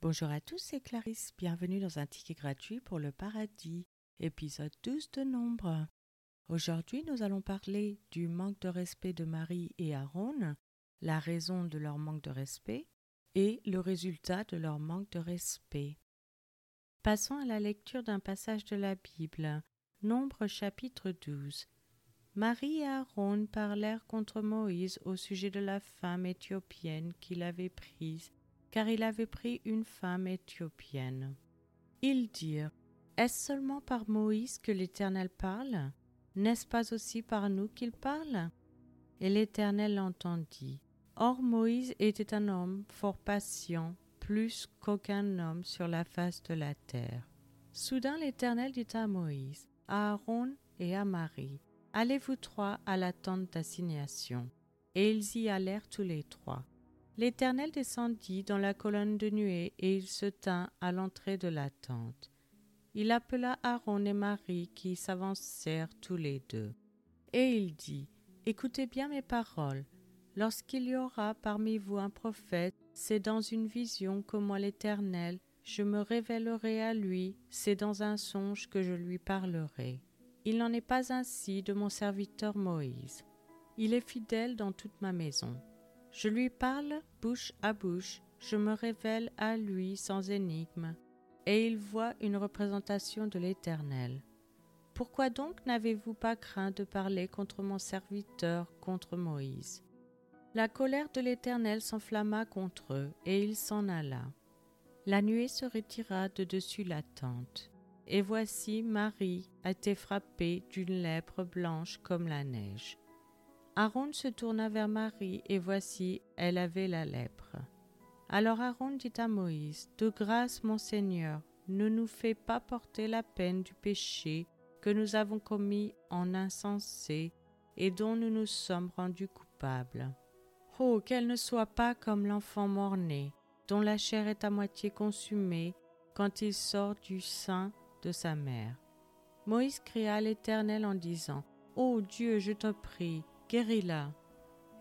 Bonjour à tous, c'est Clarisse. Bienvenue dans un ticket gratuit pour le paradis, épisode 12 de Nombre. Aujourd'hui, nous allons parler du manque de respect de Marie et Aaron, la raison de leur manque de respect et le résultat de leur manque de respect. Passons à la lecture d'un passage de la Bible. Nombre chapitre 12. Marie et Aaron parlèrent contre Moïse au sujet de la femme éthiopienne qu'il avait prise, car il avait pris une femme éthiopienne. Ils dirent Est-ce seulement par Moïse que l'Éternel parle? N'est-ce pas aussi par nous qu'il parle? Et l'Éternel l'entendit. Or Moïse était un homme fort patient, plus qu'aucun homme sur la face de la terre. Soudain l'Éternel dit à Moïse, à Aaron et à Marie, Allez-vous trois à la tente d'assignation. Et ils y allèrent tous les trois. L'Éternel descendit dans la colonne de nuée et il se tint à l'entrée de la tente. Il appela Aaron et Marie qui s'avancèrent tous les deux. Et il dit, Écoutez bien mes paroles. Lorsqu'il y aura parmi vous un prophète, c'est dans une vision que moi l'Éternel, je me révélerai à lui, c'est dans un songe que je lui parlerai. Il n'en est pas ainsi de mon serviteur Moïse. Il est fidèle dans toute ma maison. Je lui parle bouche à bouche, je me révèle à lui sans énigme, et il voit une représentation de l'Éternel. Pourquoi donc n'avez-vous pas craint de parler contre mon serviteur, contre Moïse? La colère de l'Éternel s'enflamma contre eux, et il s'en alla. La nuée se retira de dessus la tente. Et voici Marie a été frappée d'une lèpre blanche comme la neige. Aaron se tourna vers Marie, et voici, elle avait la lèpre. Alors Aaron dit à Moïse, De grâce, mon Seigneur, ne nous fais pas porter la peine du péché que nous avons commis en insensé et dont nous nous sommes rendus coupables. Oh, qu'elle ne soit pas comme l'enfant mort-né, dont la chair est à moitié consumée quand il sort du sein de sa mère. Moïse cria à l'Éternel en disant Ô Dieu, je te prie, guéris-la.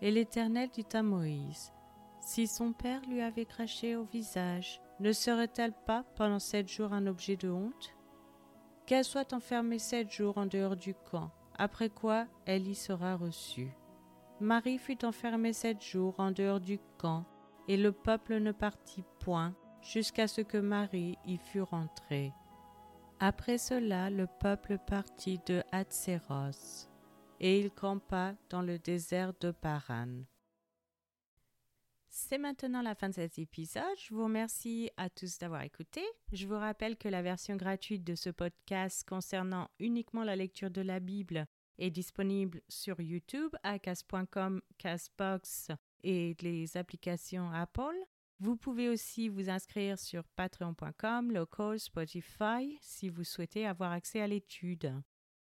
Et l'Éternel dit à Moïse Si son père lui avait craché au visage, ne serait-elle pas pendant sept jours un objet de honte? Qu'elle soit enfermée sept jours en dehors du camp, après quoi elle y sera reçue. Marie fut enfermée sept jours en dehors du camp, et le peuple ne partit point jusqu'à ce que Marie y fût rentrée. Après cela, le peuple partit de Hatséros, et il campa dans le désert de Paran. C'est maintenant la fin de cet épisode. Je vous remercie à tous d'avoir écouté. Je vous rappelle que la version gratuite de ce podcast concernant uniquement la lecture de la Bible est disponible sur YouTube à Casbox et les applications Apple. Vous pouvez aussi vous inscrire sur patreon.com, local, Spotify si vous souhaitez avoir accès à l'étude.